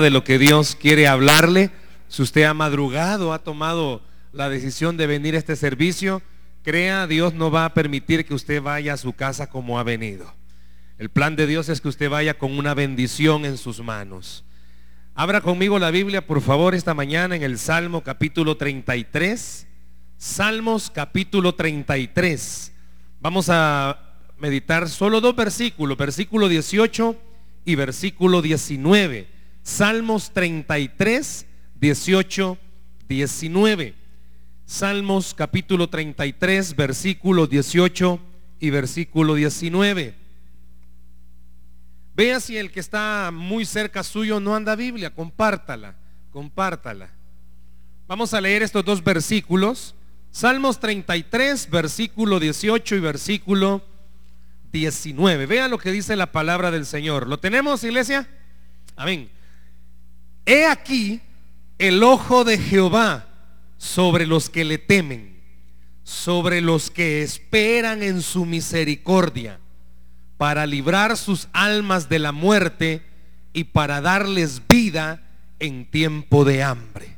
de lo que Dios quiere hablarle. Si usted ha madrugado, ha tomado la decisión de venir a este servicio, crea, Dios no va a permitir que usted vaya a su casa como ha venido. El plan de Dios es que usted vaya con una bendición en sus manos. Abra conmigo la Biblia, por favor, esta mañana en el Salmo capítulo 33. Salmos capítulo 33. Vamos a meditar solo dos versículos, versículo 18 y versículo 19. Salmos 33, 18, 19. Salmos capítulo 33, versículo 18 y versículo 19. Vea si el que está muy cerca suyo no anda Biblia, compártala, compártala. Vamos a leer estos dos versículos. Salmos 33, versículo 18 y versículo 19. Vea lo que dice la palabra del Señor. ¿Lo tenemos, iglesia? Amén. He aquí el ojo de Jehová sobre los que le temen, sobre los que esperan en su misericordia, para librar sus almas de la muerte y para darles vida en tiempo de hambre.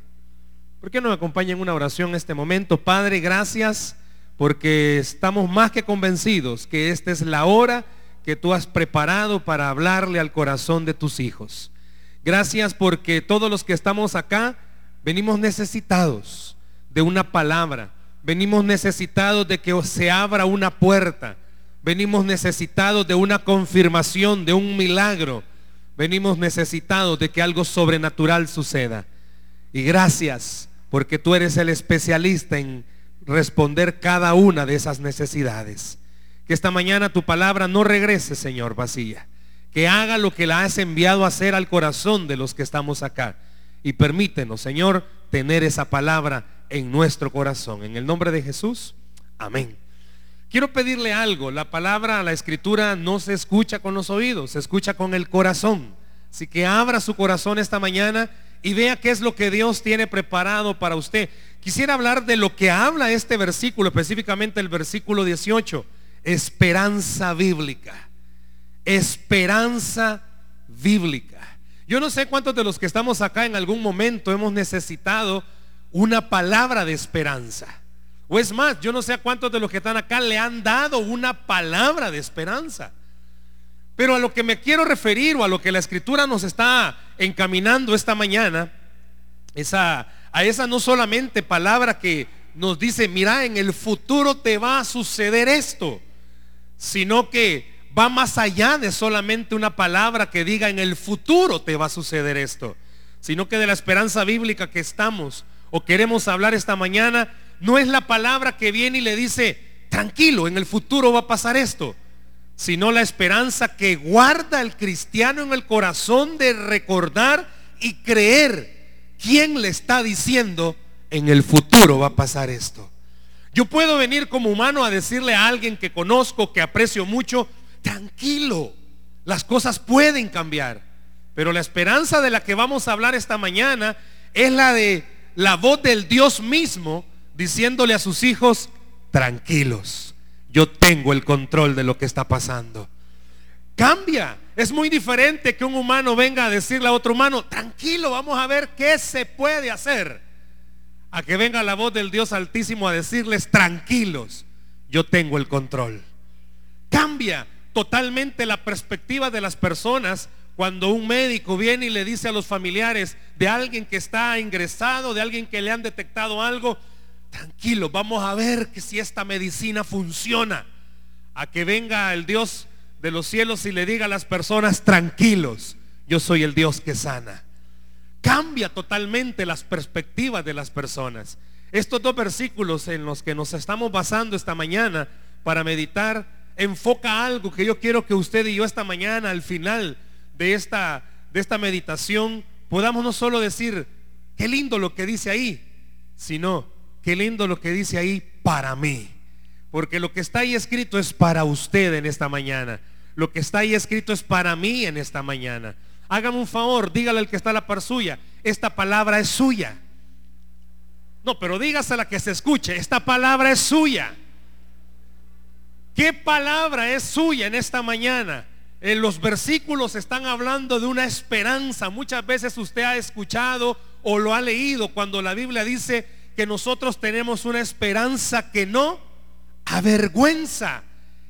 ¿Por qué no me acompaña en una oración en este momento? Padre, gracias porque estamos más que convencidos que esta es la hora que tú has preparado para hablarle al corazón de tus hijos. Gracias porque todos los que estamos acá venimos necesitados de una palabra. Venimos necesitados de que se abra una puerta. Venimos necesitados de una confirmación, de un milagro. Venimos necesitados de que algo sobrenatural suceda. Y gracias porque tú eres el especialista en responder cada una de esas necesidades. Que esta mañana tu palabra no regrese, Señor, vacía que haga lo que la has enviado a hacer al corazón de los que estamos acá. Y permítenos, Señor, tener esa palabra en nuestro corazón. En el nombre de Jesús, amén. Quiero pedirle algo. La palabra, la escritura no se escucha con los oídos, se escucha con el corazón. Así que abra su corazón esta mañana y vea qué es lo que Dios tiene preparado para usted. Quisiera hablar de lo que habla este versículo, específicamente el versículo 18, esperanza bíblica esperanza bíblica. Yo no sé cuántos de los que estamos acá en algún momento hemos necesitado una palabra de esperanza. O es más, yo no sé a cuántos de los que están acá le han dado una palabra de esperanza. Pero a lo que me quiero referir o a lo que la escritura nos está encaminando esta mañana, es a, a esa no solamente palabra que nos dice, mira, en el futuro te va a suceder esto, sino que va más allá de solamente una palabra que diga en el futuro te va a suceder esto, sino que de la esperanza bíblica que estamos o queremos hablar esta mañana, no es la palabra que viene y le dice, tranquilo, en el futuro va a pasar esto, sino la esperanza que guarda el cristiano en el corazón de recordar y creer quién le está diciendo, en el futuro va a pasar esto. Yo puedo venir como humano a decirle a alguien que conozco, que aprecio mucho, tranquilo, las cosas pueden cambiar. Pero la esperanza de la que vamos a hablar esta mañana es la de la voz del Dios mismo diciéndole a sus hijos, tranquilos, yo tengo el control de lo que está pasando. Cambia. Es muy diferente que un humano venga a decirle a otro humano, tranquilo, vamos a ver qué se puede hacer. A que venga la voz del Dios Altísimo a decirles, tranquilos, yo tengo el control. Cambia totalmente la perspectiva de las personas cuando un médico viene y le dice a los familiares de alguien que está ingresado, de alguien que le han detectado algo, tranquilo, vamos a ver que si esta medicina funciona. A que venga el Dios de los cielos y le diga a las personas, tranquilos, yo soy el Dios que sana. Cambia totalmente las perspectivas de las personas. Estos dos versículos en los que nos estamos basando esta mañana para meditar enfoca algo que yo quiero que usted y yo esta mañana, al final de esta, de esta meditación, podamos no solo decir, qué lindo lo que dice ahí, sino, qué lindo lo que dice ahí para mí. Porque lo que está ahí escrito es para usted en esta mañana. Lo que está ahí escrito es para mí en esta mañana. Hágame un favor, dígale al que está a la par suya, esta palabra es suya. No, pero dígasela que se escuche, esta palabra es suya. ¿Qué palabra es suya en esta mañana? en los versículos están hablando de una esperanza. Muchas veces usted ha escuchado o lo ha leído cuando la Biblia dice que nosotros tenemos una esperanza que no avergüenza.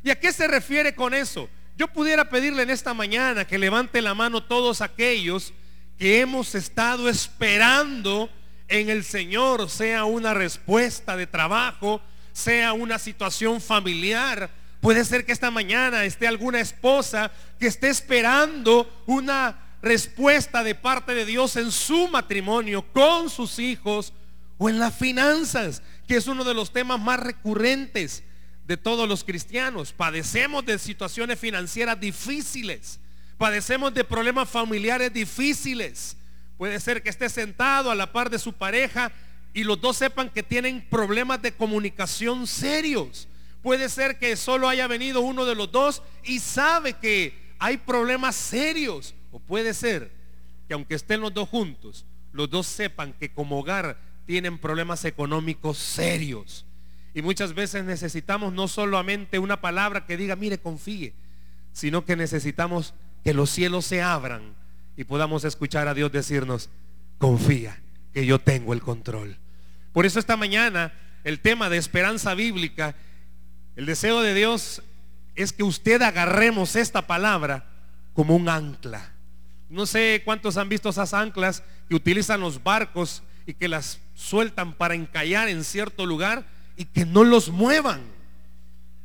¿Y a qué se refiere con eso? Yo pudiera pedirle en esta mañana que levante la mano todos aquellos que hemos estado esperando en el Señor, sea una respuesta de trabajo, sea una situación familiar. Puede ser que esta mañana esté alguna esposa que esté esperando una respuesta de parte de Dios en su matrimonio, con sus hijos o en las finanzas, que es uno de los temas más recurrentes de todos los cristianos. Padecemos de situaciones financieras difíciles, padecemos de problemas familiares difíciles. Puede ser que esté sentado a la par de su pareja y los dos sepan que tienen problemas de comunicación serios. Puede ser que solo haya venido uno de los dos y sabe que hay problemas serios. O puede ser que aunque estén los dos juntos, los dos sepan que como hogar tienen problemas económicos serios. Y muchas veces necesitamos no solamente una palabra que diga, mire, confíe, sino que necesitamos que los cielos se abran y podamos escuchar a Dios decirnos, confía, que yo tengo el control. Por eso esta mañana el tema de esperanza bíblica, el deseo de Dios es que usted agarremos esta palabra como un ancla. No sé cuántos han visto esas anclas que utilizan los barcos y que las sueltan para encallar en cierto lugar y que no los muevan.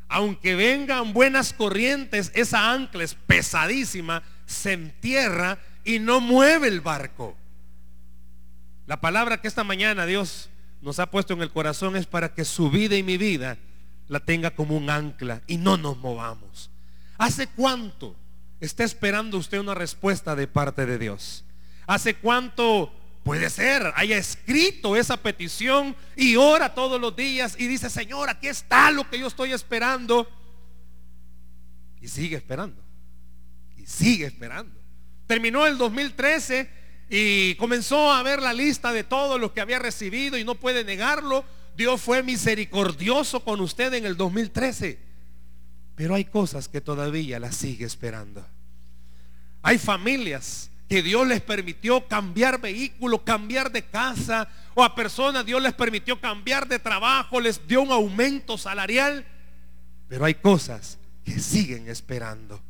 Aunque vengan buenas corrientes, esa ancla es pesadísima, se entierra y no mueve el barco. La palabra que esta mañana Dios nos ha puesto en el corazón es para que su vida y mi vida la tenga como un ancla y no nos movamos. ¿Hace cuánto está esperando usted una respuesta de parte de Dios? ¿Hace cuánto Puede ser, haya escrito esa petición y ora todos los días y dice, Señor, aquí está lo que yo estoy esperando. Y sigue esperando. Y sigue esperando. Terminó el 2013 y comenzó a ver la lista de todo lo que había recibido y no puede negarlo. Dios fue misericordioso con usted en el 2013. Pero hay cosas que todavía las sigue esperando. Hay familias que Dios les permitió cambiar vehículo, cambiar de casa, o a personas Dios les permitió cambiar de trabajo, les dio un aumento salarial, pero hay cosas que siguen esperando.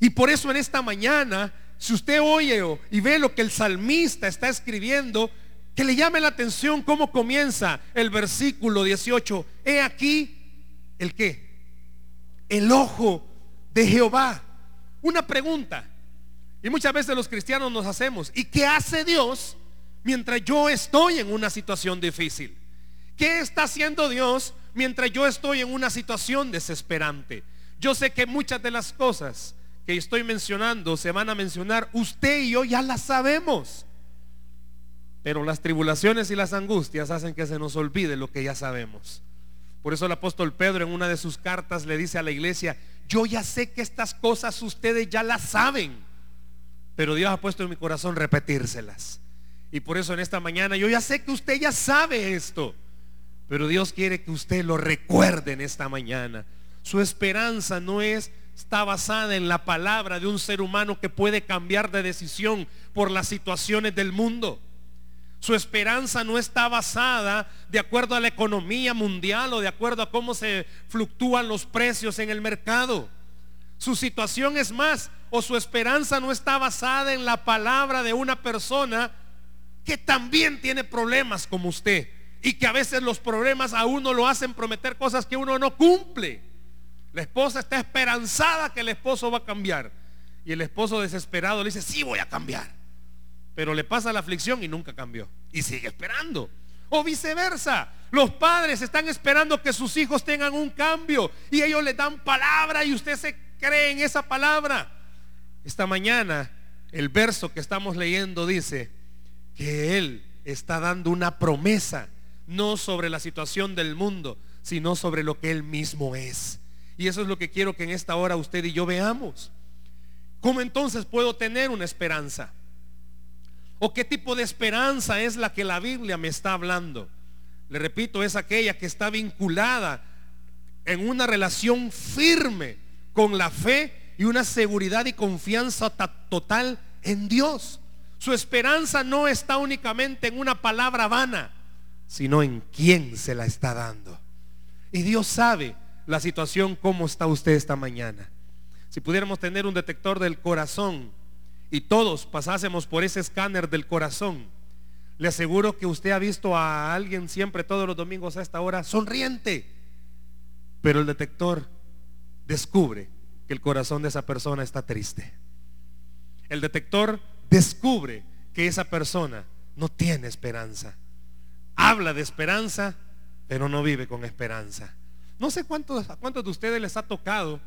Y por eso en esta mañana, si usted oye y ve lo que el salmista está escribiendo, que le llame la atención cómo comienza el versículo 18. He aquí el qué? El ojo de Jehová. Una pregunta. Y muchas veces los cristianos nos hacemos, ¿y qué hace Dios mientras yo estoy en una situación difícil? ¿Qué está haciendo Dios mientras yo estoy en una situación desesperante? Yo sé que muchas de las cosas que estoy mencionando se van a mencionar, usted y yo ya las sabemos. Pero las tribulaciones y las angustias hacen que se nos olvide lo que ya sabemos. Por eso el apóstol Pedro en una de sus cartas le dice a la iglesia, yo ya sé que estas cosas ustedes ya las saben pero Dios ha puesto en mi corazón repetírselas. Y por eso en esta mañana yo ya sé que usted ya sabe esto, pero Dios quiere que usted lo recuerde en esta mañana. Su esperanza no es está basada en la palabra de un ser humano que puede cambiar de decisión por las situaciones del mundo. Su esperanza no está basada de acuerdo a la economía mundial o de acuerdo a cómo se fluctúan los precios en el mercado. Su situación es más, o su esperanza no está basada en la palabra de una persona que también tiene problemas como usted y que a veces los problemas a uno lo hacen prometer cosas que uno no cumple. La esposa está esperanzada que el esposo va a cambiar y el esposo desesperado le dice, sí voy a cambiar. Pero le pasa la aflicción y nunca cambió y sigue esperando. O viceversa, los padres están esperando que sus hijos tengan un cambio y ellos le dan palabra y usted se cree en esa palabra. Esta mañana el verso que estamos leyendo dice que Él está dando una promesa, no sobre la situación del mundo, sino sobre lo que Él mismo es. Y eso es lo que quiero que en esta hora usted y yo veamos. ¿Cómo entonces puedo tener una esperanza? ¿O qué tipo de esperanza es la que la Biblia me está hablando? Le repito, es aquella que está vinculada en una relación firme con la fe y una seguridad y confianza total en Dios. Su esperanza no está únicamente en una palabra vana, sino en quién se la está dando. Y Dios sabe la situación, cómo está usted esta mañana. Si pudiéramos tener un detector del corazón y todos pasásemos por ese escáner del corazón, le aseguro que usted ha visto a alguien siempre todos los domingos a esta hora sonriente. Pero el detector descubre que el corazón de esa persona está triste. El detector descubre que esa persona no tiene esperanza. Habla de esperanza, pero no vive con esperanza. No sé cuántos, a cuántos de ustedes les ha tocado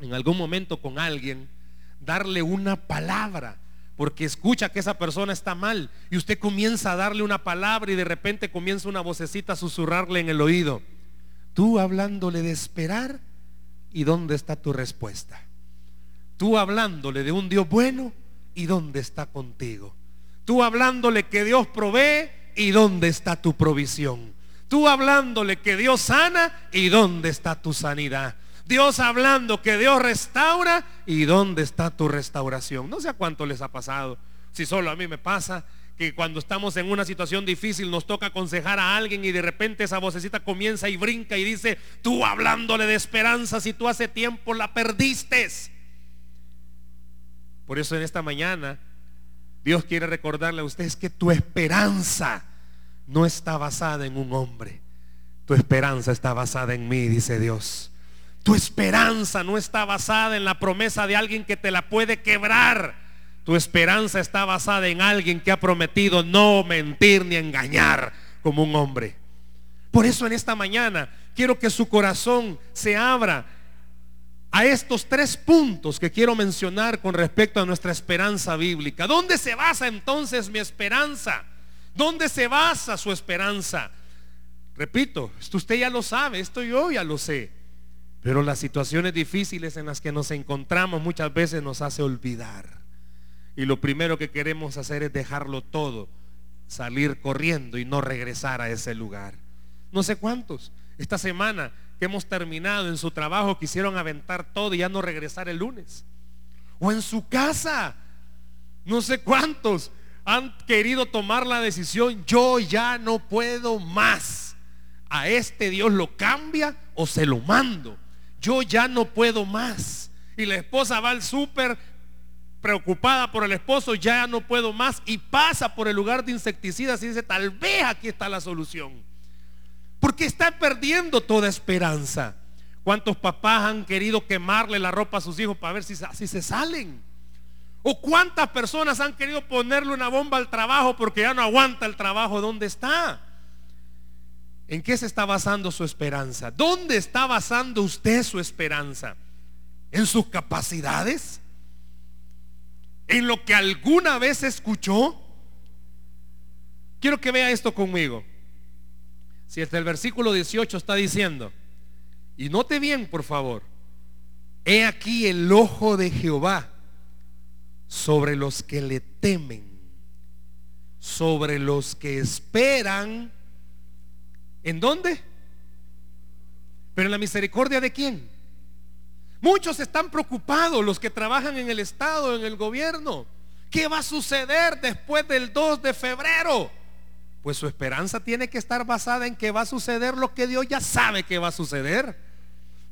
en algún momento con alguien darle una palabra porque escucha que esa persona está mal y usted comienza a darle una palabra y de repente comienza una vocecita a susurrarle en el oído. Tú hablándole de esperar y dónde está tu respuesta. Tú hablándole de un Dios bueno y dónde está contigo. Tú hablándole que Dios provee y dónde está tu provisión. Tú hablándole que Dios sana y dónde está tu sanidad. Dios hablando que Dios restaura y dónde está tu restauración. No sé a cuánto les ha pasado. Si solo a mí me pasa que cuando estamos en una situación difícil nos toca aconsejar a alguien y de repente esa vocecita comienza y brinca y dice, tú hablándole de esperanza si tú hace tiempo la perdiste. Por eso en esta mañana Dios quiere recordarle a ustedes que tu esperanza no está basada en un hombre. Tu esperanza está basada en mí, dice Dios. Tu esperanza no está basada en la promesa de alguien que te la puede quebrar. Tu esperanza está basada en alguien que ha prometido no mentir ni engañar como un hombre. Por eso en esta mañana quiero que su corazón se abra a estos tres puntos que quiero mencionar con respecto a nuestra esperanza bíblica. ¿Dónde se basa entonces mi esperanza? ¿Dónde se basa su esperanza? Repito, esto usted ya lo sabe, esto yo ya lo sé. Pero las situaciones difíciles en las que nos encontramos muchas veces nos hace olvidar. Y lo primero que queremos hacer es dejarlo todo, salir corriendo y no regresar a ese lugar. No sé cuántos. Esta semana que hemos terminado en su trabajo quisieron aventar todo y ya no regresar el lunes. O en su casa. No sé cuántos han querido tomar la decisión, yo ya no puedo más. A este Dios lo cambia o se lo mando yo ya no puedo más. Y la esposa va al súper preocupada por el esposo, ya no puedo más, y pasa por el lugar de insecticidas y dice, tal vez aquí está la solución. Porque está perdiendo toda esperanza. ¿Cuántos papás han querido quemarle la ropa a sus hijos para ver si así se salen? ¿O cuántas personas han querido ponerle una bomba al trabajo porque ya no aguanta el trabajo donde está? ¿En qué se está basando su esperanza? ¿Dónde está basando usted su esperanza? ¿En sus capacidades? ¿En lo que alguna vez escuchó? Quiero que vea esto conmigo. Si hasta el versículo 18 está diciendo, y note bien, por favor, he aquí el ojo de Jehová sobre los que le temen, sobre los que esperan ¿En dónde? Pero en la misericordia de quién? Muchos están preocupados, los que trabajan en el Estado, en el gobierno. ¿Qué va a suceder después del 2 de febrero? Pues su esperanza tiene que estar basada en que va a suceder lo que Dios ya sabe que va a suceder.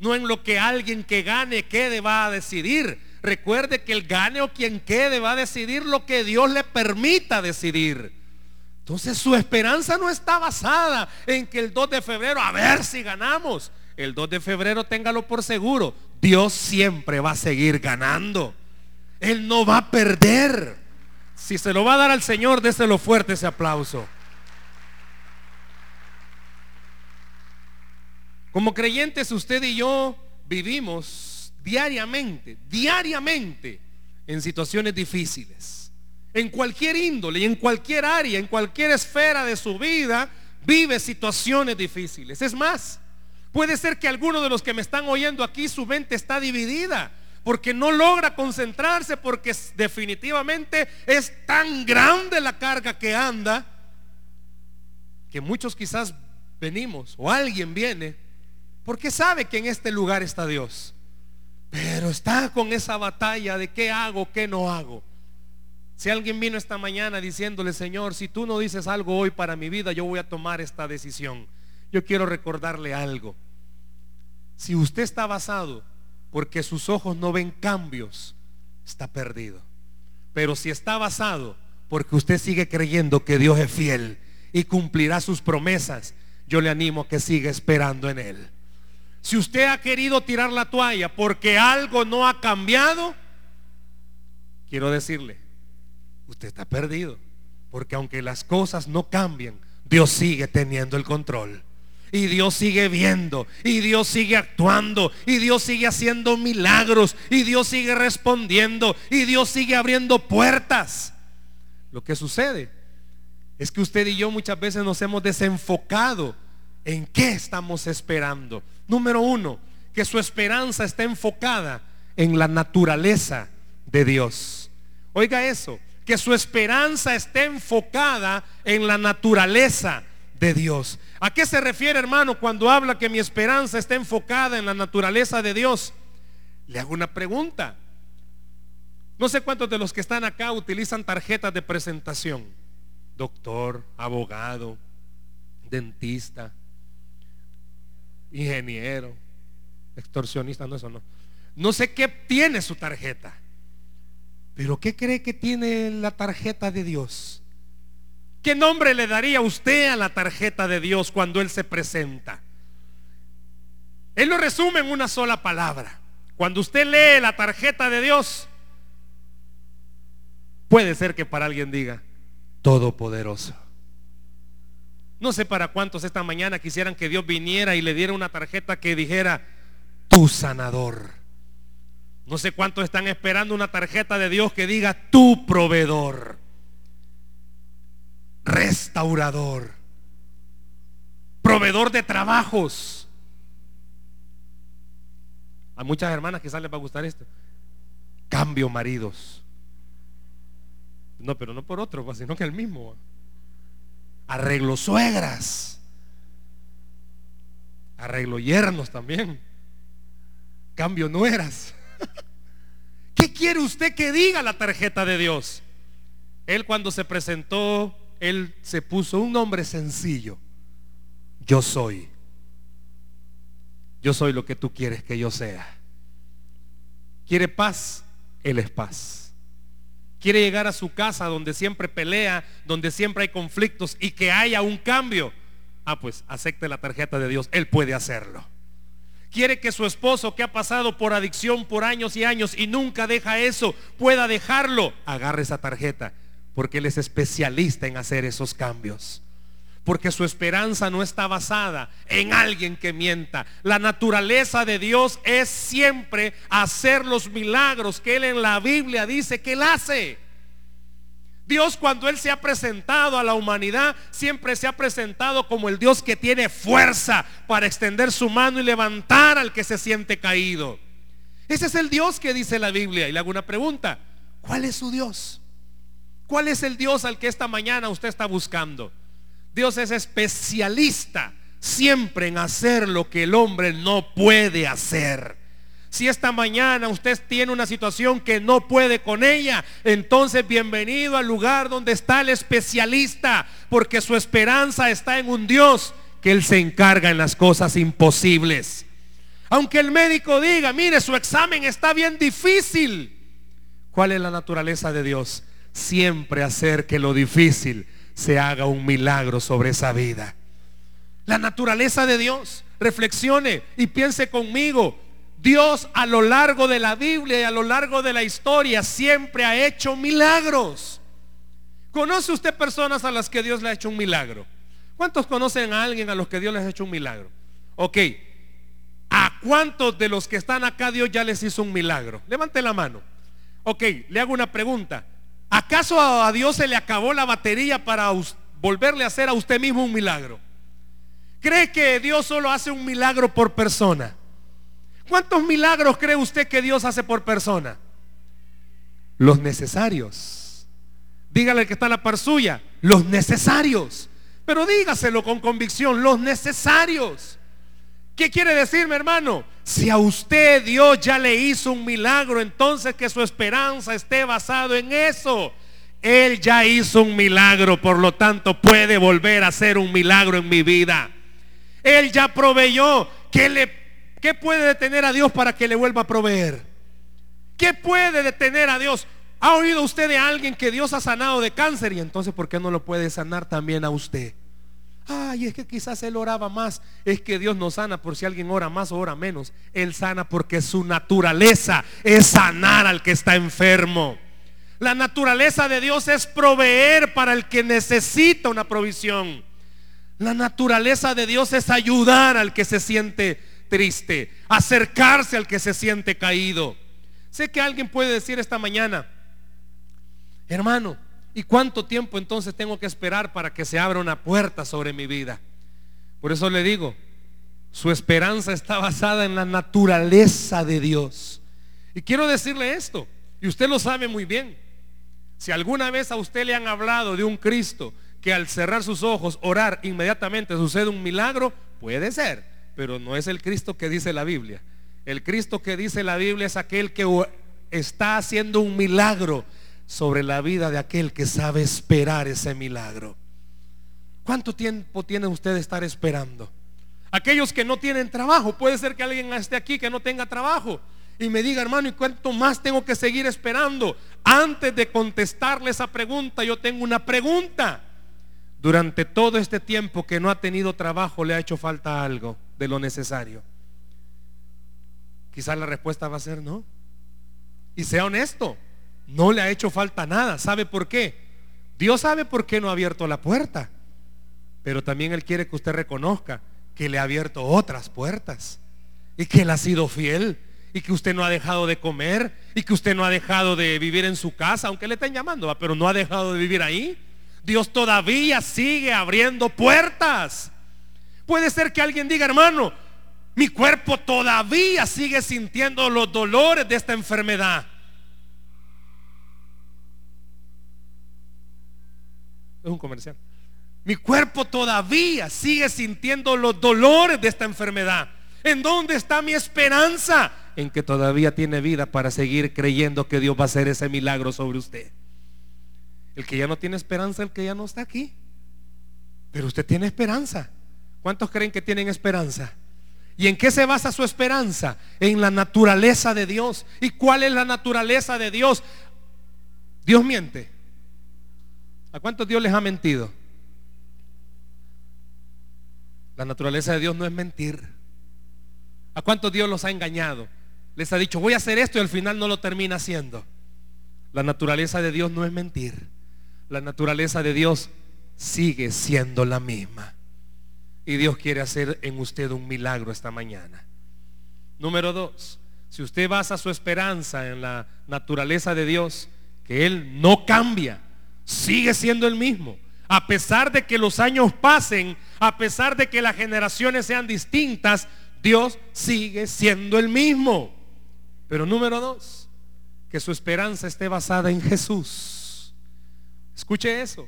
No en lo que alguien que gane, quede, va a decidir. Recuerde que el gane o quien quede va a decidir lo que Dios le permita decidir. Entonces su esperanza no está basada en que el 2 de febrero, a ver si ganamos. El 2 de febrero téngalo por seguro. Dios siempre va a seguir ganando. Él no va a perder. Si se lo va a dar al Señor, déselo fuerte ese aplauso. Como creyentes, usted y yo vivimos diariamente, diariamente en situaciones difíciles en cualquier índole y en cualquier área, en cualquier esfera de su vida, vive situaciones difíciles. Es más, puede ser que alguno de los que me están oyendo aquí, su mente está dividida, porque no logra concentrarse, porque definitivamente es tan grande la carga que anda, que muchos quizás venimos, o alguien viene, porque sabe que en este lugar está Dios. Pero está con esa batalla de qué hago, qué no hago. Si alguien vino esta mañana diciéndole, Señor, si tú no dices algo hoy para mi vida, yo voy a tomar esta decisión. Yo quiero recordarle algo. Si usted está basado porque sus ojos no ven cambios, está perdido. Pero si está basado porque usted sigue creyendo que Dios es fiel y cumplirá sus promesas, yo le animo a que siga esperando en Él. Si usted ha querido tirar la toalla porque algo no ha cambiado, quiero decirle, usted está perdido. Porque aunque las cosas no cambien, Dios sigue teniendo el control. Y Dios sigue viendo, y Dios sigue actuando, y Dios sigue haciendo milagros, y Dios sigue respondiendo, y Dios sigue abriendo puertas. Lo que sucede es que usted y yo muchas veces nos hemos desenfocado en qué estamos esperando. Número uno, que su esperanza está enfocada en la naturaleza de Dios. Oiga eso, que su esperanza esté enfocada en la naturaleza de Dios. ¿A qué se refiere, hermano, cuando habla que mi esperanza está enfocada en la naturaleza de Dios? Le hago una pregunta. No sé cuántos de los que están acá utilizan tarjetas de presentación. Doctor, abogado, dentista, ingeniero, extorsionista, no eso no. No sé qué tiene su tarjeta. Pero ¿qué cree que tiene la tarjeta de Dios? ¿Qué nombre le daría usted a la tarjeta de Dios cuando Él se presenta? Él lo resume en una sola palabra. Cuando usted lee la tarjeta de Dios, puede ser que para alguien diga, Todopoderoso. No sé para cuántos esta mañana quisieran que Dios viniera y le diera una tarjeta que dijera, tu sanador. No sé cuántos están esperando una tarjeta de Dios que diga, tu proveedor, restaurador, proveedor de trabajos. A muchas hermanas quizás les va a gustar esto. Cambio maridos. No, pero no por otro, pues, sino que el mismo arreglo suegras, arreglo yernos también, cambio nueras. ¿Qué quiere usted que diga la tarjeta de Dios? Él cuando se presentó, él se puso un nombre sencillo. Yo soy. Yo soy lo que tú quieres que yo sea. ¿Quiere paz? Él es paz quiere llegar a su casa donde siempre pelea, donde siempre hay conflictos y que haya un cambio, ah, pues acepte la tarjeta de Dios, Él puede hacerlo. Quiere que su esposo que ha pasado por adicción por años y años y nunca deja eso, pueda dejarlo. Agarre esa tarjeta, porque Él es especialista en hacer esos cambios. Porque su esperanza no está basada en alguien que mienta. La naturaleza de Dios es siempre hacer los milagros que Él en la Biblia dice que Él hace. Dios cuando Él se ha presentado a la humanidad, siempre se ha presentado como el Dios que tiene fuerza para extender su mano y levantar al que se siente caído. Ese es el Dios que dice la Biblia. Y le hago una pregunta. ¿Cuál es su Dios? ¿Cuál es el Dios al que esta mañana usted está buscando? Dios es especialista siempre en hacer lo que el hombre no puede hacer. Si esta mañana usted tiene una situación que no puede con ella, entonces bienvenido al lugar donde está el especialista, porque su esperanza está en un Dios que Él se encarga en las cosas imposibles. Aunque el médico diga, mire, su examen está bien difícil. ¿Cuál es la naturaleza de Dios? Siempre hacer que lo difícil se haga un milagro sobre esa vida. La naturaleza de Dios. Reflexione y piense conmigo. Dios a lo largo de la Biblia y a lo largo de la historia siempre ha hecho milagros. ¿Conoce usted personas a las que Dios le ha hecho un milagro? ¿Cuántos conocen a alguien a los que Dios les ha hecho un milagro? Ok. ¿A cuántos de los que están acá Dios ya les hizo un milagro? Levante la mano. Ok, le hago una pregunta. ¿Acaso a Dios se le acabó la batería para volverle a hacer a usted mismo un milagro? ¿Cree que Dios solo hace un milagro por persona? ¿Cuántos milagros cree usted que Dios hace por persona? Los necesarios. Dígale que está la par suya, los necesarios. Pero dígaselo con convicción, los necesarios. ¿Qué quiere decirme, hermano? Si a usted Dios ya le hizo un milagro, entonces que su esperanza esté basado en eso. Él ya hizo un milagro, por lo tanto puede volver a hacer un milagro en mi vida. Él ya proveyó. ¿Qué, le, ¿Qué puede detener a Dios para que le vuelva a proveer? ¿Qué puede detener a Dios? ¿Ha oído usted de alguien que Dios ha sanado de cáncer? Y entonces, ¿por qué no lo puede sanar también a usted? Ay, es que quizás él oraba más. Es que Dios no sana por si alguien ora más o ora menos. Él sana porque su naturaleza es sanar al que está enfermo. La naturaleza de Dios es proveer para el que necesita una provisión. La naturaleza de Dios es ayudar al que se siente triste, acercarse al que se siente caído. Sé que alguien puede decir esta mañana, hermano, ¿y cuánto tiempo entonces tengo que esperar para que se abra una puerta sobre mi vida? Por eso le digo, su esperanza está basada en la naturaleza de Dios. Y quiero decirle esto, y usted lo sabe muy bien. Si alguna vez a usted le han hablado de un Cristo que al cerrar sus ojos, orar, inmediatamente sucede un milagro, puede ser, pero no es el Cristo que dice la Biblia. El Cristo que dice la Biblia es aquel que está haciendo un milagro sobre la vida de aquel que sabe esperar ese milagro. ¿Cuánto tiempo tiene usted de estar esperando? Aquellos que no tienen trabajo, puede ser que alguien esté aquí que no tenga trabajo y me diga, hermano, ¿y cuánto más tengo que seguir esperando? Antes de contestarle esa pregunta, yo tengo una pregunta. Durante todo este tiempo que no ha tenido trabajo, le ha hecho falta algo de lo necesario. Quizás la respuesta va a ser no. Y sea honesto, no le ha hecho falta nada. ¿Sabe por qué? Dios sabe por qué no ha abierto la puerta. Pero también Él quiere que usted reconozca que le ha abierto otras puertas. Y que Él ha sido fiel. Y que usted no ha dejado de comer. Y que usted no ha dejado de vivir en su casa. Aunque le estén llamando, pero no ha dejado de vivir ahí. Dios todavía sigue abriendo puertas. Puede ser que alguien diga, hermano, mi cuerpo todavía sigue sintiendo los dolores de esta enfermedad. Es un comercial. Mi cuerpo todavía sigue sintiendo los dolores de esta enfermedad. ¿En dónde está mi esperanza? En que todavía tiene vida para seguir creyendo que Dios va a hacer ese milagro sobre usted. El que ya no tiene esperanza, el que ya no está aquí. Pero usted tiene esperanza. ¿Cuántos creen que tienen esperanza? ¿Y en qué se basa su esperanza? En la naturaleza de Dios. ¿Y cuál es la naturaleza de Dios? Dios miente. ¿A cuántos Dios les ha mentido? La naturaleza de Dios no es mentir. ¿A cuántos Dios los ha engañado? Les ha dicho, voy a hacer esto y al final no lo termina haciendo. La naturaleza de Dios no es mentir. La naturaleza de Dios sigue siendo la misma. Y Dios quiere hacer en usted un milagro esta mañana. Número dos, si usted basa su esperanza en la naturaleza de Dios, que Él no cambia, sigue siendo el mismo. A pesar de que los años pasen, a pesar de que las generaciones sean distintas, Dios sigue siendo el mismo. Pero número dos, que su esperanza esté basada en Jesús. Escuche eso,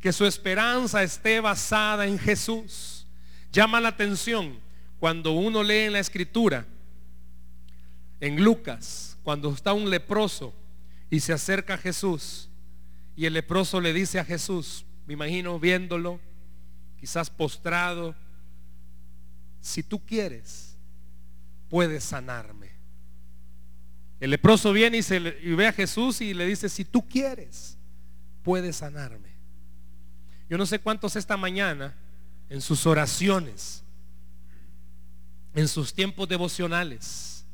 que su esperanza esté basada en Jesús. Llama la atención cuando uno lee en la escritura, en Lucas, cuando está un leproso y se acerca a Jesús y el leproso le dice a Jesús, me imagino viéndolo, quizás postrado, si tú quieres, puedes sanarme. El leproso viene y, se ve a Jesús y le dice, si tú quieres, puedes sanarme. Yo no sé cuántos esta mañana en sus oraciones, en sus tiempos devocionales,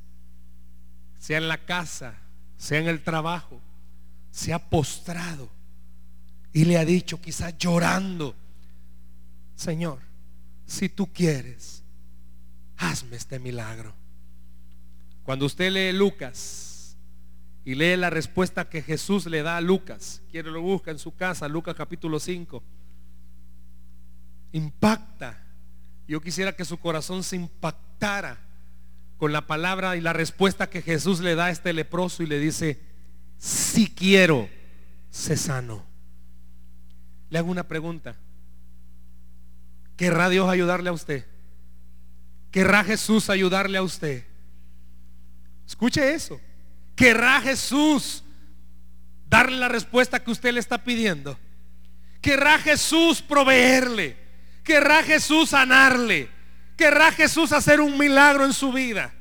sea en la casa, sea en el trabajo, se ha postrado y le ha dicho, quizás llorando, Señor, si tú quieres, hazme este milagro. Cuando usted lee Lucas y lee la respuesta que Jesús le da a Lucas, quiere lo busca en su casa, Lucas capítulo 5, impacta. Yo quisiera que su corazón se impactara con la palabra y la respuesta que Jesús le da a este leproso y le dice, si quiero, se sano. Le hago una pregunta. ¿Querrá Dios ayudarle a usted? ¿Querrá Jesús ayudarle a usted? Escuche eso. ¿Querrá Jesús darle la respuesta que usted le está pidiendo? ¿Querrá Jesús proveerle? ¿Querrá Jesús sanarle? ¿Querrá Jesús hacer un milagro en su vida?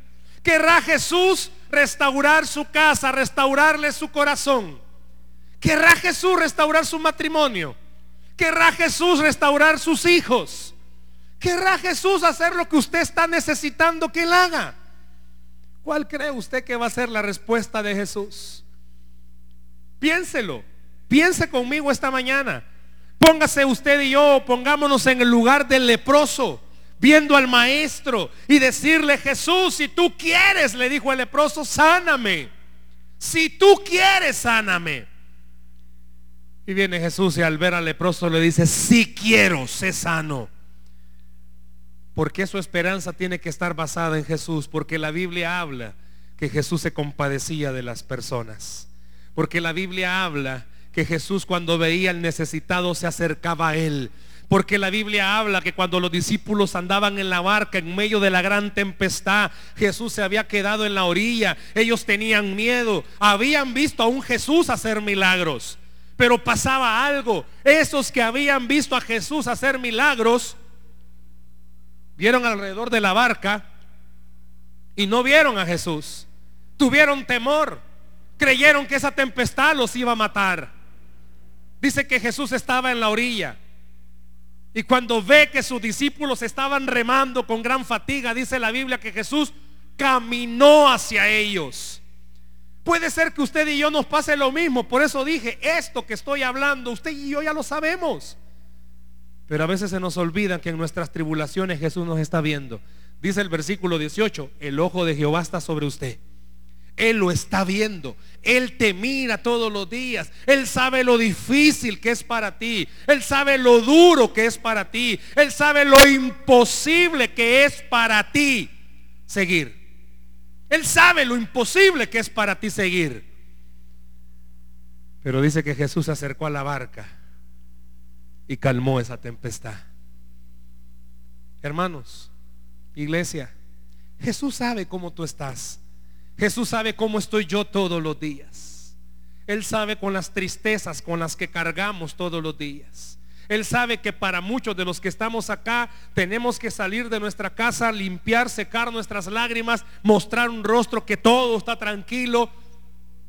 ¿Querrá Jesús restaurar su casa, restaurarle su corazón? ¿Querrá Jesús restaurar su matrimonio? ¿Querrá Jesús restaurar sus hijos? ¿Querrá Jesús hacer lo que usted está necesitando que él haga? ¿Cuál cree usted que va a ser la respuesta de Jesús? Piénselo. Piense conmigo esta mañana. Póngase usted y yo, pongámonos en el lugar del leproso, viendo al maestro y decirle, Jesús, si tú quieres, le dijo el leproso, sáname. Si tú quieres, sáname. Y viene Jesús y al ver al leproso le dice, si quiero, sé sano. Porque su esperanza tiene que estar basada en Jesús, porque la Biblia habla que Jesús se compadecía de las personas. Porque la Biblia habla que Jesús cuando veía al necesitado se acercaba a él. Porque la Biblia habla que cuando los discípulos andaban en la barca en medio de la gran tempestad, Jesús se había quedado en la orilla. Ellos tenían miedo. Habían visto a un Jesús hacer milagros. Pero pasaba algo. Esos que habían visto a Jesús hacer milagros, vieron alrededor de la barca y no vieron a Jesús. Tuvieron temor. Creyeron que esa tempestad los iba a matar. Dice que Jesús estaba en la orilla. Y cuando ve que sus discípulos estaban remando con gran fatiga, dice la Biblia que Jesús caminó hacia ellos. Puede ser que usted y yo nos pase lo mismo. Por eso dije, esto que estoy hablando, usted y yo ya lo sabemos. Pero a veces se nos olvida que en nuestras tribulaciones Jesús nos está viendo. Dice el versículo 18, el ojo de Jehová está sobre usted. Él lo está viendo. Él te mira todos los días. Él sabe lo difícil que es para ti. Él sabe lo duro que es para ti. Él sabe lo imposible que es para ti seguir. Él sabe lo imposible que es para ti seguir. Pero dice que Jesús se acercó a la barca y calmó esa tempestad. Hermanos, iglesia, Jesús sabe cómo tú estás. Jesús sabe cómo estoy yo todos los días. Él sabe con las tristezas con las que cargamos todos los días. Él sabe que para muchos de los que estamos acá tenemos que salir de nuestra casa, limpiar, secar nuestras lágrimas, mostrar un rostro que todo está tranquilo,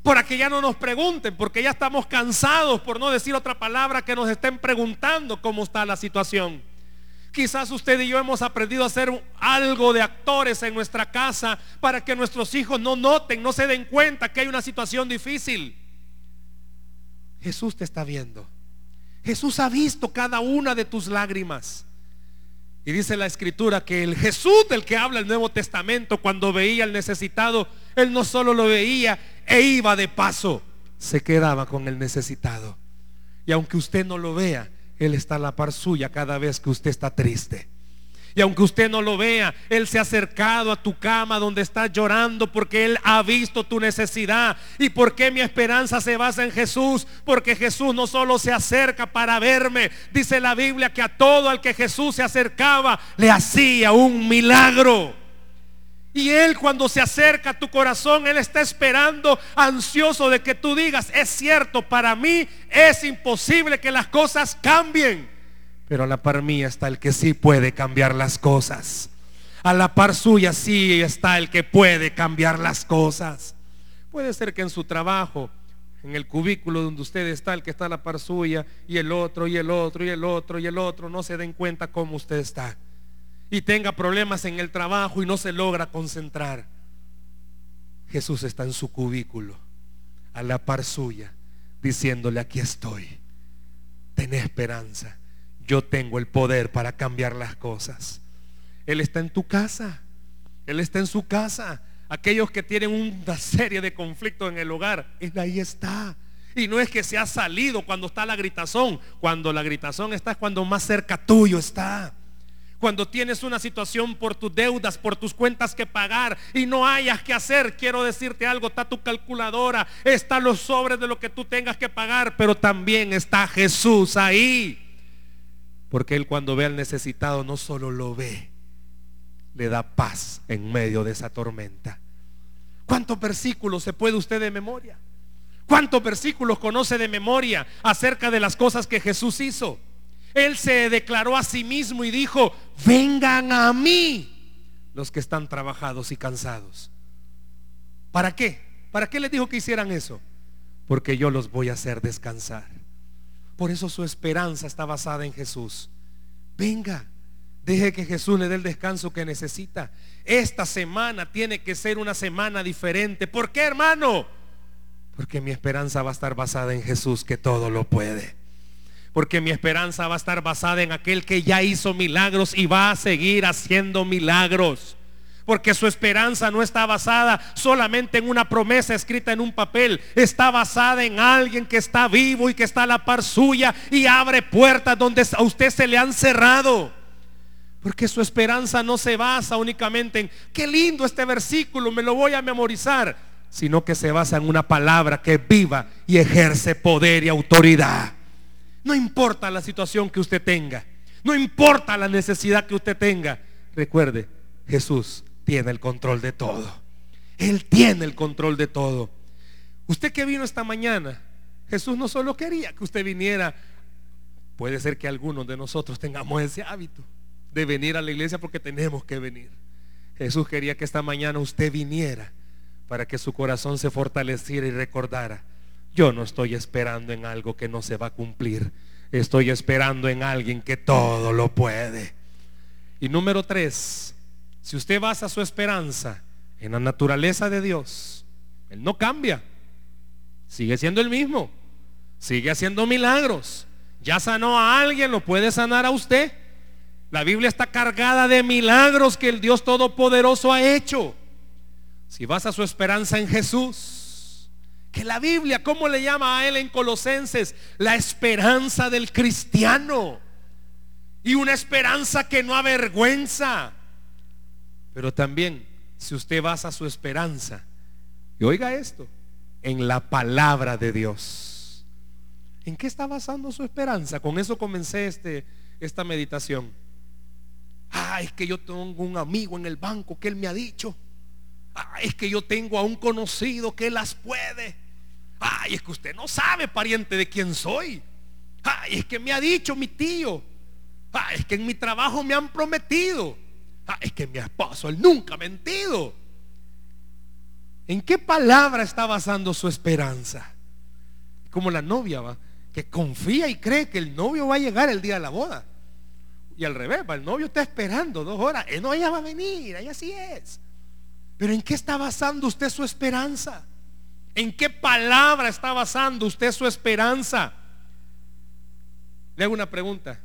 para que ya no nos pregunten, porque ya estamos cansados, por no decir otra palabra, que nos estén preguntando cómo está la situación. Quizás usted y yo hemos aprendido a hacer algo de actores en nuestra casa para que nuestros hijos no noten, no se den cuenta que hay una situación difícil. Jesús te está viendo. Jesús ha visto cada una de tus lágrimas. Y dice la escritura que el Jesús del que habla el Nuevo Testamento, cuando veía al necesitado, él no solo lo veía e iba de paso, se quedaba con el necesitado. Y aunque usted no lo vea, Él está a la par suya cada vez que usted está triste. Y aunque usted no lo vea, Él se ha acercado a tu cama donde estás llorando porque Él ha visto tu necesidad. ¿Y por qué mi esperanza se basa en Jesús? Porque Jesús no solo se acerca para verme. Dice la Biblia que a todo al que Jesús se acercaba le hacía un milagro. Y Él cuando se acerca a tu corazón, Él está esperando, ansioso de que tú digas, es cierto, para mí es imposible que las cosas cambien. Pero a la par mía está el que sí puede cambiar las cosas. A la par suya sí está el que puede cambiar las cosas. Puede ser que en su trabajo, en el cubículo donde usted está, el que está a la par suya, y el otro, y el otro, y el otro, y el otro, no se den cuenta cómo usted está. Y tenga problemas en el trabajo y no se logra concentrar. Jesús está en su cubículo, a la par suya, diciéndole, aquí estoy. Ten esperanza yo tengo el poder para cambiar las cosas. Él está en tu casa. Él está en su casa. Aquellos que tienen una serie de conflictos en el hogar, Él ahí está. Y no es que se ha salido cuando está la gritazón. Cuando la gritazón está es cuando más cerca tuyo está. Cuando tienes una situación por tus deudas, por tus cuentas que pagar y no hayas que hacer, quiero decirte algo, está tu calculadora, están los sobres de lo que tú tengas que pagar, pero también está Jesús ahí. Porque Él cuando ve al necesitado no solo lo ve, le da paz en medio de esa tormenta. ¿Cuántos versículos se puede usted de memoria? ¿Cuántos versículos conoce de memoria acerca de las cosas que Jesús hizo? Él se declaró a sí mismo y dijo, vengan a mí los que están trabajados y cansados. ¿Para qué? ¿Para qué les dijo que hicieran eso? Porque yo los voy a hacer descansar. Por eso su esperanza está basada en Jesús. Venga, deje que Jesús le dé el descanso que necesita. Esta semana tiene que ser una semana diferente. ¿Por qué, hermano? Porque mi esperanza va a estar basada en Jesús que todo lo puede. Porque mi esperanza va a estar basada en aquel que ya hizo milagros y va a seguir haciendo milagros porque su esperanza no está basada solamente en una promesa escrita en un papel, está basada en alguien que está vivo y que está a la par suya y abre puertas donde a usted se le han cerrado. Porque su esperanza no se basa únicamente en, qué lindo este versículo, me lo voy a memorizar, sino que se basa en una palabra que viva y ejerce poder y autoridad. No importa la situación que usted tenga, no importa la necesidad que usted tenga, recuerde, Jesús tiene el control de todo. Él tiene el control de todo. Usted que vino esta mañana, Jesús no solo quería que usted viniera, puede ser que algunos de nosotros tengamos ese hábito de venir a la iglesia porque tenemos que venir. Jesús quería que esta mañana usted viniera para que su corazón se fortaleciera y recordara, yo no estoy esperando en algo que no se va a cumplir, estoy esperando en alguien que todo lo puede. Y número tres, si usted basa su esperanza en la naturaleza de Dios, Él no cambia. Sigue siendo el mismo. Sigue haciendo milagros. Ya sanó a alguien, lo puede sanar a usted. La Biblia está cargada de milagros que el Dios Todopoderoso ha hecho. Si basa su esperanza en Jesús, que la Biblia, ¿cómo le llama a él en Colosenses? La esperanza del cristiano. Y una esperanza que no avergüenza. Pero también, si usted basa su esperanza, y oiga esto, en la palabra de Dios. ¿En qué está basando su esperanza? Con eso comencé este, esta meditación. Ah, es que yo tengo un amigo en el banco que él me ha dicho. Es que yo tengo a un conocido que las puede. Ay, es que usted no sabe, pariente, de quién soy. Ay, es que me ha dicho mi tío. Ay, es que en mi trabajo me han prometido. Ah, es que mi esposo, él nunca ha mentido. ¿En qué palabra está basando su esperanza? Como la novia va, que confía y cree que el novio va a llegar el día de la boda. Y al revés, el novio está esperando dos horas. Eh, no, ella va a venir, ella sí es. Pero ¿en qué está basando usted su esperanza? ¿En qué palabra está basando usted su esperanza? Le hago una pregunta.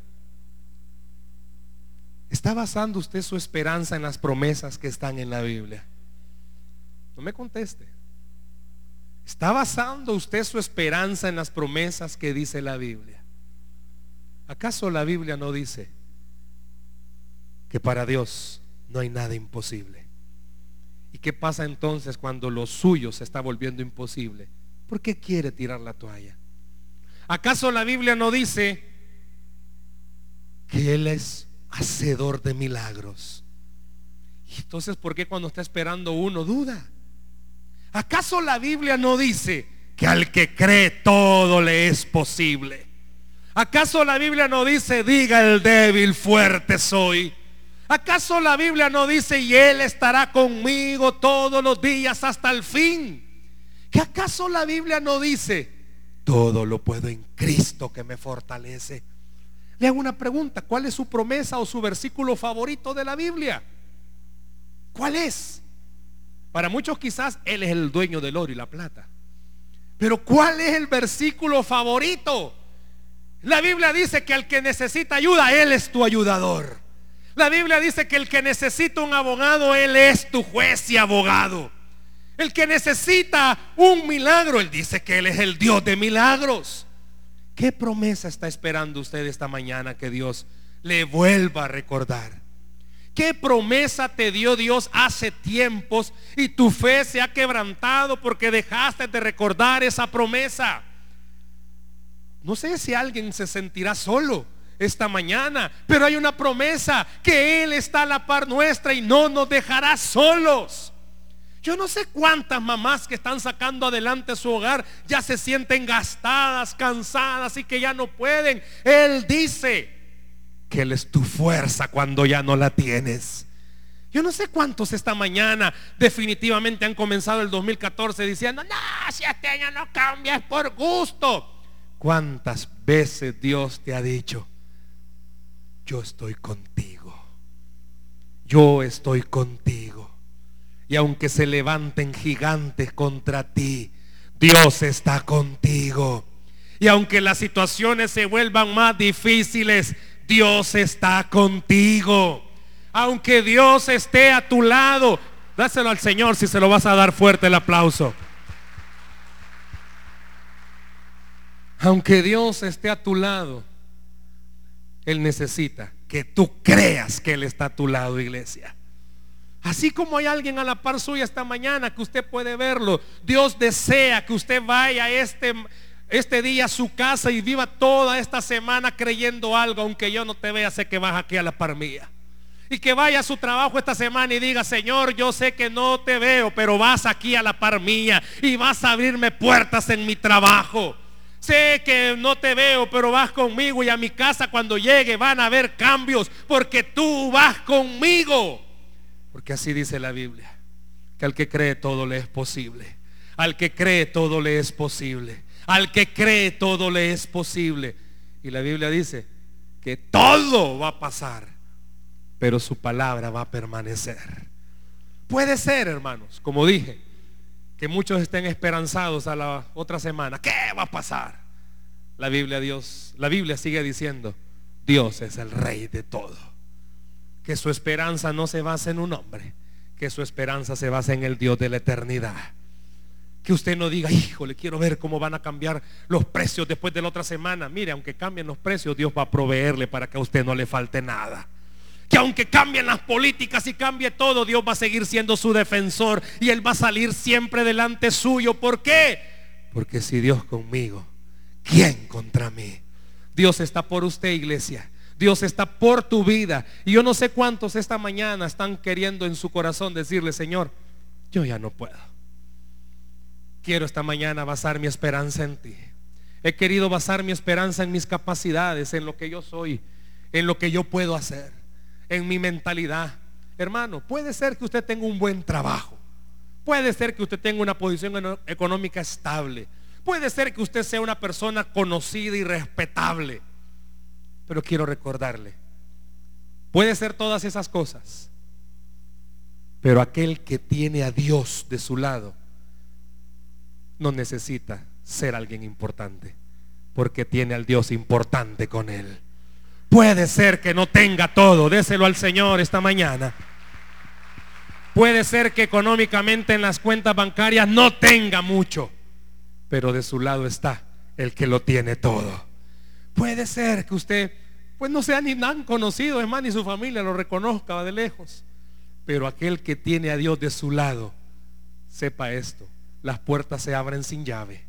¿Está basando usted su esperanza en las promesas que están en la Biblia? No me conteste. ¿Está basando usted su esperanza en las promesas que dice la Biblia? ¿Acaso la Biblia no dice que para Dios no hay nada imposible? ¿Y qué pasa entonces cuando lo suyo se está volviendo imposible? ¿Por qué quiere tirar la toalla? ¿Acaso la Biblia no dice que Él es hacedor de milagros. Entonces, ¿por qué cuando está esperando uno duda? ¿Acaso la Biblia no dice que al que cree todo le es posible? ¿Acaso la Biblia no dice, diga el débil, fuerte soy? ¿Acaso la Biblia no dice, y Él estará conmigo todos los días hasta el fin? ¿Que acaso la Biblia no dice, todo lo puedo en Cristo que me fortalece? Le hago una pregunta, ¿cuál es su promesa o su versículo favorito de la Biblia? ¿Cuál es? Para muchos quizás Él es el dueño del oro y la plata. Pero ¿cuál es el versículo favorito? La Biblia dice que al que necesita ayuda, Él es tu ayudador. La Biblia dice que el que necesita un abogado, Él es tu juez y abogado. El que necesita un milagro, Él dice que Él es el Dios de milagros. ¿Qué promesa está esperando usted esta mañana que Dios le vuelva a recordar? ¿Qué promesa te dio Dios hace tiempos y tu fe se ha quebrantado porque dejaste de recordar esa promesa? No sé si alguien se sentirá solo esta mañana, pero hay una promesa que Él está a la par nuestra y no nos dejará solos. Yo no sé cuántas mamás que están sacando adelante su hogar ya se sienten gastadas, cansadas y que ya no pueden. Él dice que Él es tu fuerza cuando ya no la tienes. Yo no sé cuántos esta mañana definitivamente han comenzado el 2014 diciendo, no, si este año no cambia es por gusto. ¿Cuántas veces Dios te ha dicho, yo estoy contigo? Yo estoy contigo. Y aunque se levanten gigantes contra ti, Dios está contigo. Y aunque las situaciones se vuelvan más difíciles, Dios está contigo. Aunque Dios esté a tu lado, dáselo al Señor si se lo vas a dar fuerte el aplauso. Aunque Dios esté a tu lado, Él necesita que tú creas que Él está a tu lado, iglesia. Así como hay alguien a la par suya esta mañana que usted puede verlo, Dios desea que usted vaya este, este día a su casa y viva toda esta semana creyendo algo, aunque yo no te vea, sé que vas aquí a la par mía. Y que vaya a su trabajo esta semana y diga, Señor, yo sé que no te veo, pero vas aquí a la par mía y vas a abrirme puertas en mi trabajo. Sé que no te veo, pero vas conmigo y a mi casa cuando llegue van a haber cambios porque tú vas conmigo. Porque así dice la Biblia, que al que cree todo le es posible. Al que cree todo le es posible. Al que cree todo le es posible. Y la Biblia dice que todo va a pasar, pero su palabra va a permanecer. Puede ser, hermanos, como dije, que muchos estén esperanzados a la otra semana. ¿Qué va a pasar? La Biblia Dios, la Biblia sigue diciendo, Dios es el rey de todo. Que su esperanza no se basa en un hombre, que su esperanza se basa en el Dios de la eternidad. Que usted no diga, híjole, quiero ver cómo van a cambiar los precios después de la otra semana. Mire, aunque cambien los precios, Dios va a proveerle para que a usted no le falte nada que aunque cambien las políticas y cambie todo, Dios va a seguir siendo su defensor y Él va a salir siempre delante suyo. ¿Por qué? Porque si Dios conmigo, ¿quién contra mí? Dios está por usted, iglesia. Dios está por tu vida. Y yo no sé cuántos esta mañana están queriendo en su corazón decirle, Señor, yo ya no puedo. Quiero esta mañana basar mi esperanza en ti. He querido basar mi esperanza en mis capacidades, en lo que yo soy, en lo que yo puedo hacer en mi mentalidad. Hermano, puede ser que usted tenga un buen trabajo. Puede ser que usted tenga una posición económica estable. Puede ser que usted sea una persona conocida y respetable. Pero quiero recordarle, puede ser todas esas cosas. Pero aquel que tiene a Dios de su lado no necesita ser alguien importante, porque tiene al Dios importante con él. Puede ser que no tenga todo, déselo al Señor esta mañana. Puede ser que económicamente en las cuentas bancarias no tenga mucho, pero de su lado está el que lo tiene todo. Puede ser que usted, pues no sea ni tan conocido, es más, ni su familia lo reconozca de lejos, pero aquel que tiene a Dios de su lado, sepa esto, las puertas se abren sin llave,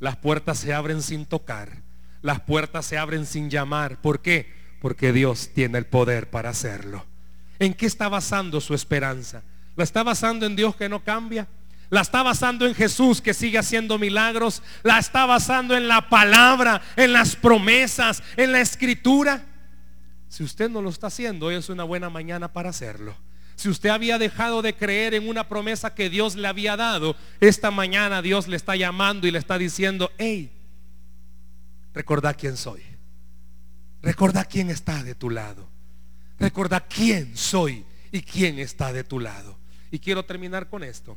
las puertas se abren sin tocar, las puertas se abren sin llamar. ¿Por qué? Porque Dios tiene el poder para hacerlo. ¿En qué está basando su esperanza? ¿La está basando en Dios que no cambia? ¿La está basando en Jesús que sigue haciendo milagros? ¿La está basando en la palabra, en las promesas, en la escritura? Si usted no lo está haciendo, hoy es una buena mañana para hacerlo. Si usted había dejado de creer en una promesa que Dios le había dado, esta mañana Dios le está llamando y le está diciendo, hey, recordad quién soy. Recuerda quién está de tu lado. Recuerda quién soy y quién está de tu lado. Y quiero terminar con esto.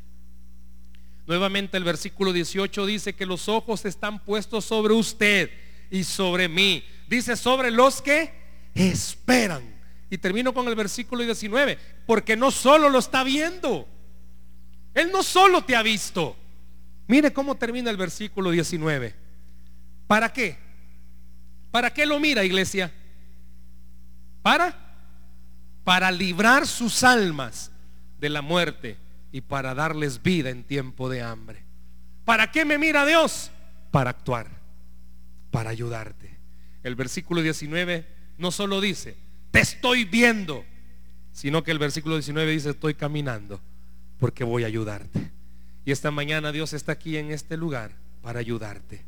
Nuevamente el versículo 18 dice que los ojos están puestos sobre usted y sobre mí. Dice sobre los que esperan. Y termino con el versículo 19. Porque no solo lo está viendo. Él no solo te ha visto. Mire cómo termina el versículo 19. ¿Para qué? ¿Para qué lo mira, iglesia? Para para librar sus almas de la muerte y para darles vida en tiempo de hambre. ¿Para qué me mira Dios? Para actuar, para ayudarte. El versículo 19 no solo dice, te estoy viendo, sino que el versículo 19 dice, estoy caminando porque voy a ayudarte. Y esta mañana Dios está aquí en este lugar para ayudarte.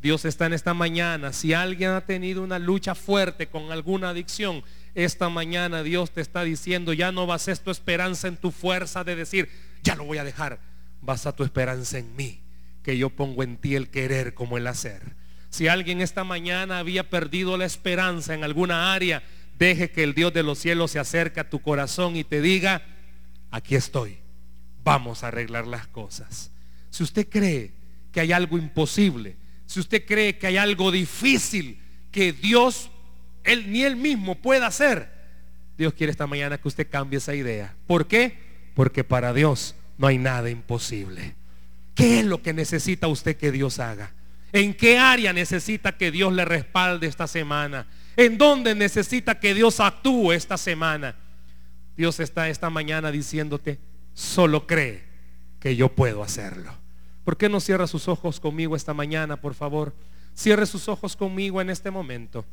Dios está en esta mañana. Si alguien ha tenido una lucha fuerte con alguna adicción, esta mañana Dios te está diciendo, ya no bases tu esperanza en tu fuerza de decir, ya lo voy a dejar. Basa tu esperanza en mí, que yo pongo en ti el querer como el hacer. Si alguien esta mañana había perdido la esperanza en alguna área, deje que el Dios de los cielos se acerque a tu corazón y te diga, aquí estoy, vamos a arreglar las cosas. Si usted cree que hay algo imposible, si usted cree que hay algo difícil que Dios, él ni él mismo pueda hacer, Dios quiere esta mañana que usted cambie esa idea. ¿Por qué? Porque para Dios no hay nada imposible. ¿Qué es lo que necesita usted que Dios haga? ¿En qué área necesita que Dios le respalde esta semana? ¿En dónde necesita que Dios actúe esta semana? Dios está esta mañana diciéndote, solo cree que yo puedo hacerlo. ¿Por qué no cierra sus ojos conmigo esta mañana, por favor? Cierre sus ojos conmigo en este momento.